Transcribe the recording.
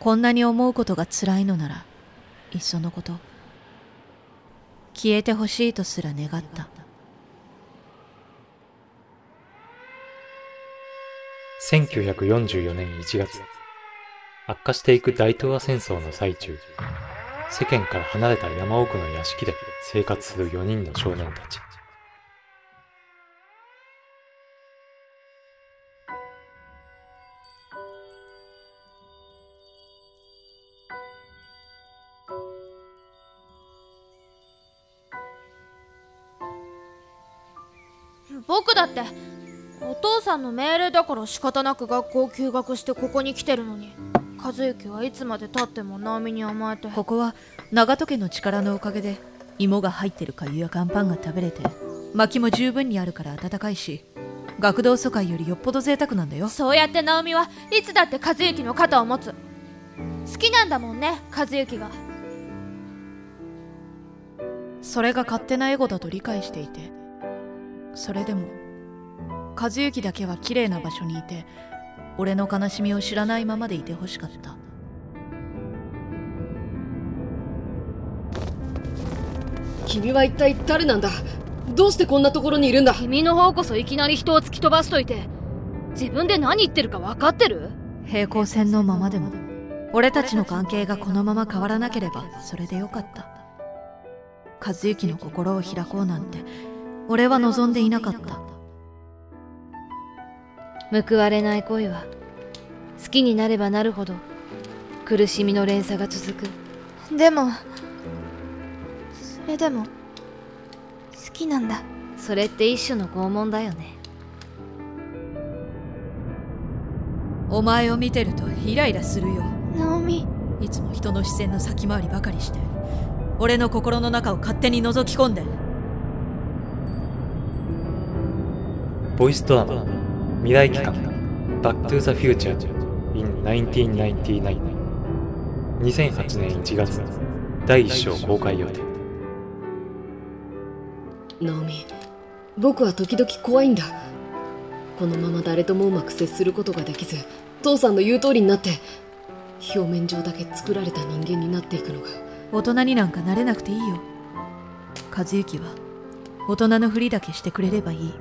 こんなに思うことが辛いのならいっそのこと消えてほしいとすら願った。1944年1月悪化していく大東亜戦争の最中世間から離れた山奥の屋敷で生活する4人の少年たち。僕だってお父さんの命令だから仕方なく学校休学してここに来てるのに。和幸はいつまでたっても直美に甘えて。ここは長門家の力のおかげで芋が入ってる粥や乾パンが食べれて薪も十分にあるから暖かいし学童疎開よりよっぽど贅沢なんだよ。そうやって直美はいつだって和幸の肩を持つ。好きなんだもんね和幸が。それが勝手なエゴだと理解していてそれでも和幸だけは綺麗な場所にいて俺の悲しみを知らないままでいてほしかった。君は一体誰なんだ？どうしてこんなところにいるんだ？君の方こそいきなり人を突き飛ばしといて自分で何言ってるか分かってる？平行線のままでも俺たちの関係がこのまま変わらなければそれでよかった。和幸の心を開こうなんて俺は望んでいなかった。報われない恋は好きになればなるほど苦しみの連鎖が続く。でもそれでも好きなんだ。それって一種の拷問だよね。お前を見てるとイライラするよ。直美いつも人の視線の先回りばかりして俺の心の中を勝手に覗き込んでボイスドラマ未来期間 Back to the Future in 1999 2008年1月第1章公開予定。ナオミ僕は時々怖いんだ。このまま誰ともうまく接することができず父さんの言う通りになって表面上だけ作られた人間になっていくのが。大人になんかなれなくていいよ。和幸は大人のふりだけしてくれればいい